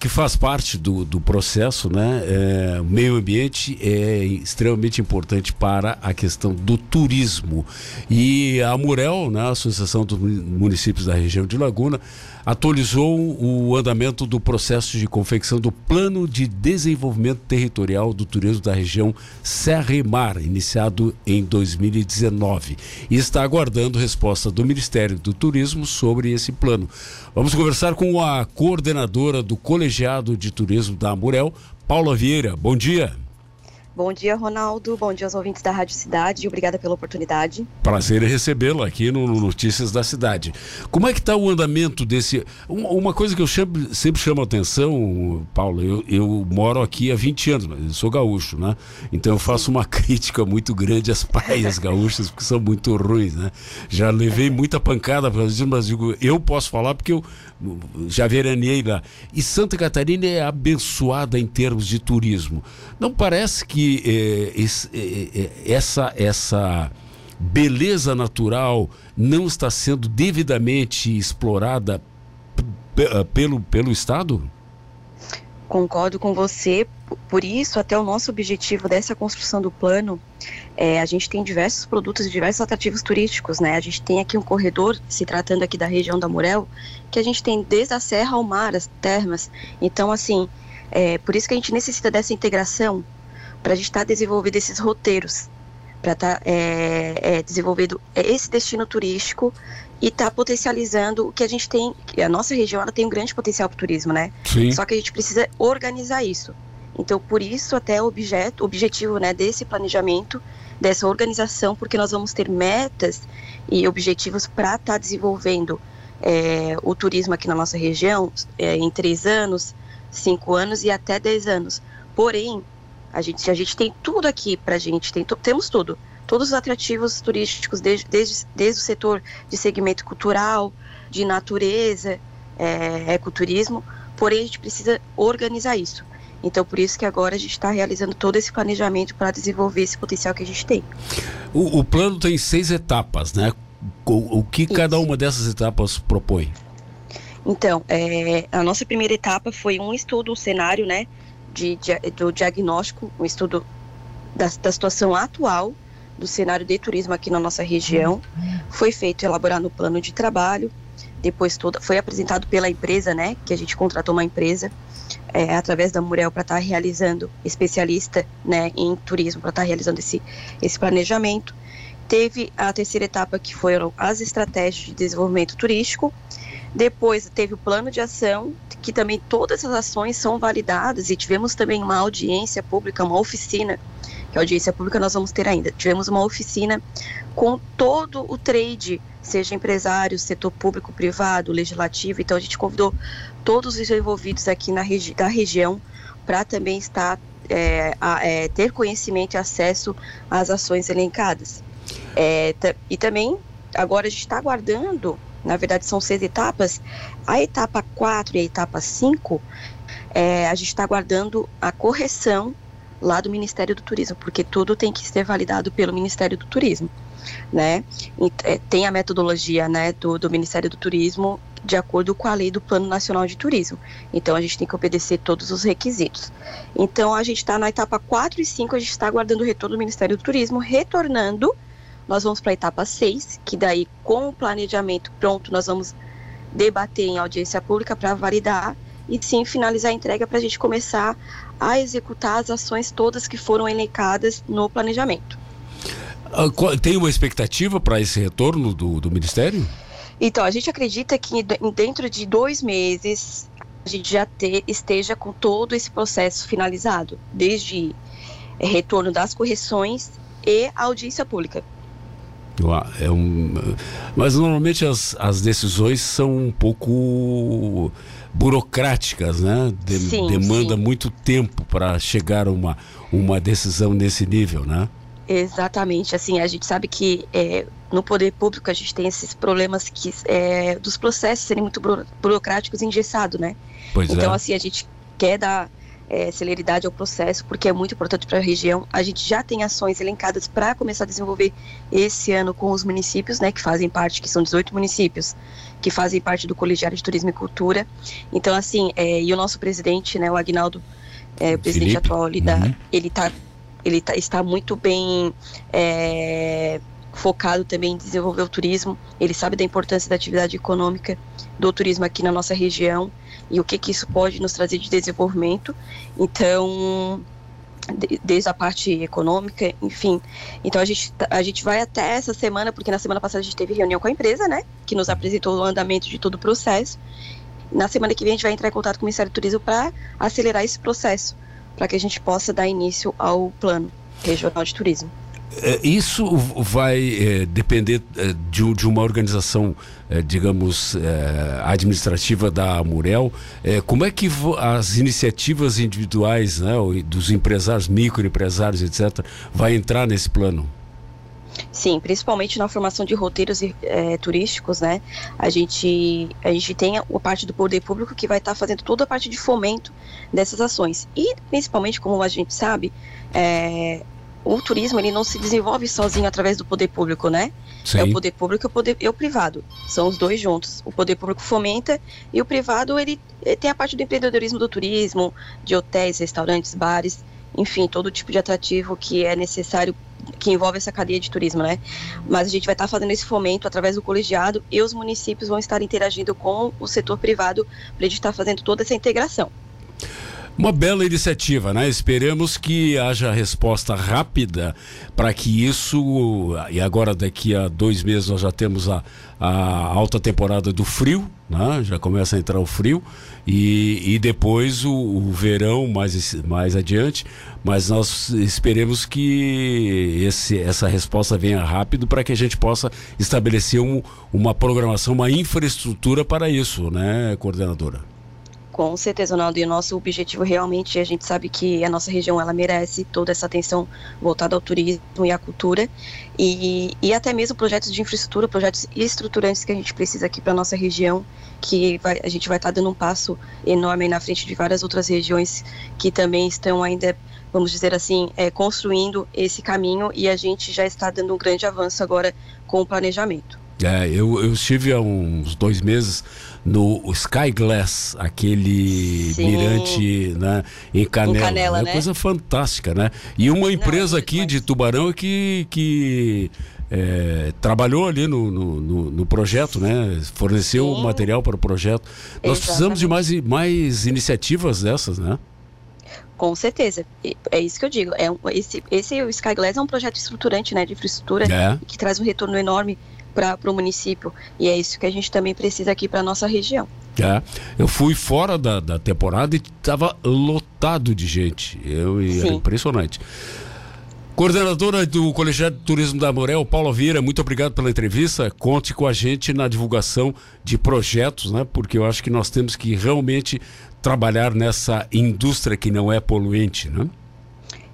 que faz parte do, do processo, né? É, o meio ambiente é extremamente importante para a questão do turismo. E a Murel, né, a Associação dos Municípios da região de Laguna, atualizou o andamento do processo de confecção do Plano de Desenvolvimento Territorial do Turismo da região Serra e Mar, iniciado em 2019, e está aguardando resposta do Ministério do Turismo sobre esse plano. Vamos conversar com a coordenadora do Colegiado de Turismo da Amurel, Paula Vieira. Bom dia. Bom dia, Ronaldo. Bom dia aos ouvintes da Rádio Cidade. Obrigada pela oportunidade. Prazer em recebê-lo aqui no Notícias da Cidade. Como é que está o andamento desse... Uma coisa que eu sempre chamo a atenção, Paulo, eu, eu, moro aqui há 20 anos, mas eu sou gaúcho, né? Então eu faço uma crítica muito grande às praias gaúchas, porque são muito ruins, né? Já levei muita pancada, mas digo, eu posso falar porque eu já veraneei lá. E Santa Catarina é abençoada em termos de turismo. Não parece que é, é, essa, essa beleza natural não está sendo devidamente explorada pelo, pelo Estado? Concordo com você. Por isso, até o nosso objetivo dessa construção do plano, é, a gente tem diversos produtos e diversos atrativos turísticos, né? A gente tem aqui um corredor, se tratando aqui da região da Murel, que a gente tem desde a serra ao mar, as termas. Então, assim, é, por isso que a gente necessita dessa integração para a gente estar tá desenvolvendo esses roteiros, para estar tá, é, é, desenvolvendo esse destino turístico e está potencializando o que a gente tem. A nossa região ela tem um grande potencial para o turismo, né? Sim. Só que a gente precisa organizar isso. Então, por isso, até o objeto, objetivo né, desse planejamento, dessa organização, porque nós vamos ter metas e objetivos para estar tá desenvolvendo é, o turismo aqui na nossa região é, em três anos, cinco anos e até dez anos. Porém, a gente, a gente tem tudo aqui para a gente, tem, temos tudo todos os atrativos turísticos, desde, desde, desde o setor de segmento cultural, de natureza, é, ecoturismo, porém a gente precisa organizar isso. Então, por isso que agora a gente está realizando todo esse planejamento para desenvolver esse potencial que a gente tem. O, o plano tem seis etapas, né? O, o que isso. cada uma dessas etapas propõe? Então, é, a nossa primeira etapa foi um estudo, um cenário, né, de, de do diagnóstico, um estudo da, da situação atual do cenário de turismo aqui na nossa região. Foi feito elaborar no plano de trabalho, depois toda foi apresentado pela empresa, né, que a gente contratou uma empresa é, através da Murel para estar tá realizando especialista, né, em turismo para estar tá realizando esse esse planejamento. Teve a terceira etapa que foram as estratégias de desenvolvimento turístico. Depois teve o plano de ação, que também todas as ações são validadas e tivemos também uma audiência pública, uma oficina que a audiência pública nós vamos ter ainda. Tivemos uma oficina com todo o trade, seja empresário, setor público, privado, legislativo. Então a gente convidou todos os envolvidos aqui na regi da região para também estar é, a, é, ter conhecimento e acesso às ações elencadas. É, e também agora a gente está aguardando, na verdade são seis etapas, a etapa 4 e a etapa 5, é, a gente está aguardando a correção lá do Ministério do Turismo, porque tudo tem que ser validado pelo Ministério do Turismo, né? É, tem a metodologia, né, do, do Ministério do Turismo de acordo com a lei do Plano Nacional de Turismo. Então a gente tem que obedecer todos os requisitos. Então a gente está na etapa 4 e 5, a gente está aguardando o retorno do Ministério do Turismo, retornando, nós vamos para a etapa 6, que daí com o planejamento pronto, nós vamos debater em audiência pública para validar e sim finalizar a entrega para a gente começar a executar as ações todas que foram elencadas no planejamento. Ah, tem uma expectativa para esse retorno do, do Ministério? Então, a gente acredita que dentro de dois meses a gente já esteja com todo esse processo finalizado, desde é, retorno das correções e audiência pública. É um, mas normalmente as, as decisões são um pouco burocráticas, né? De, sim, demanda sim. muito tempo para chegar a uma, uma decisão nesse nível, né? Exatamente, assim, a gente sabe que é, no poder público a gente tem esses problemas que, é, dos processos serem muito burocráticos e engessados, né? Pois então, é. assim, a gente quer dar é, celeridade ao processo, porque é muito importante para a região. A gente já tem ações elencadas para começar a desenvolver esse ano com os municípios, né, que fazem parte, que são 18 municípios, que fazem parte do Colegiado de Turismo e Cultura. Então, assim, é, e o nosso presidente, né, o Agnaldo, é, o presidente Felipe. atual, ele, uhum. ele, tá, ele tá, está muito bem é, focado também em desenvolver o turismo. Ele sabe da importância da atividade econômica do turismo aqui na nossa região e o que, que isso pode nos trazer de desenvolvimento. Então, desde a parte econômica, enfim. Então a gente, a gente vai até essa semana, porque na semana passada a gente teve reunião com a empresa, né? Que nos apresentou o andamento de todo o processo. Na semana que vem a gente vai entrar em contato com o Ministério do Turismo para acelerar esse processo, para que a gente possa dar início ao plano regional de turismo. É, isso vai é, depender é, de, uma organização, é, digamos, é, administrativa da Murel. É, como é que as iniciativas individuais né, dos empresários, microempresários, etc., vai entrar nesse plano? Sim, principalmente na formação de roteiros turísticos, né? A gente, a gente tem a parte do poder público que vai estar tá fazendo toda a parte de fomento dessas ações. E, principalmente, como a gente sabe, é, o turismo ele não se desenvolve sozinho através do poder público, né? Sim. É o poder público e o poder e o privado. São os dois juntos. O poder público fomenta e o privado ele, ele tem a parte do empreendedorismo do turismo, de hotéis, restaurantes, bares, enfim, todo tipo de atrativo que é necessário que envolve essa cadeia de turismo, né? Mas a gente vai estar fazendo esse fomento através do colegiado e os municípios vão estar interagindo com o setor privado para a gente estar fazendo toda essa integração. Uma bela iniciativa, né? Esperamos que haja resposta rápida para que isso. E agora, daqui a dois meses, nós já temos a, a alta temporada do frio, né? Já começa a entrar o frio. E, e depois o, o verão mais, mais adiante. Mas nós esperemos que esse, essa resposta venha rápido para que a gente possa estabelecer um, uma programação, uma infraestrutura para isso, né, coordenadora? Com certeza, Ronaldo. E o nosso objetivo realmente, a gente sabe que a nossa região ela merece toda essa atenção voltada ao turismo e à cultura. E, e até mesmo projetos de infraestrutura, projetos estruturantes que a gente precisa aqui para a nossa região, que vai, a gente vai estar tá dando um passo enorme na frente de várias outras regiões que também estão ainda vamos dizer assim, é, construindo esse caminho e a gente já está dando um grande avanço agora com o planejamento. É, eu, eu estive há uns dois meses no Sky Glass, aquele Sim. mirante né, em Canela. Em Canela é uma né? coisa fantástica, né? E uma empresa Não, aqui de Tubarão que, que é, trabalhou ali no, no, no, no, projeto, né? Forneceu Sim. material para o projeto. Nós Exatamente. precisamos de mais, mais iniciativas dessas, né? Com certeza. É isso que eu digo. É esse, esse Sky Glass é um projeto estruturante, né, de infraestrutura, é. que traz um retorno enorme para o município. E é isso que a gente também precisa aqui para nossa região. É, eu fui fora da, da temporada e estava lotado de gente. Eu, era impressionante. Coordenadora do Colegiado de Turismo da Morel, Paula Vieira, muito obrigado pela entrevista. Conte com a gente na divulgação de projetos, né? Porque eu acho que nós temos que realmente trabalhar nessa indústria que não é poluente, né?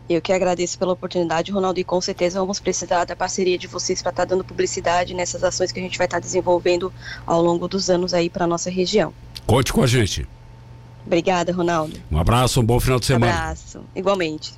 Eu que agradeço pela oportunidade, Ronaldo, e com certeza vamos precisar da parceria de vocês para estar tá dando publicidade nessas ações que a gente vai estar tá desenvolvendo ao longo dos anos aí para nossa região. Conte com a gente. Obrigada, Ronaldo. Um abraço, um bom final de semana. Um abraço, igualmente.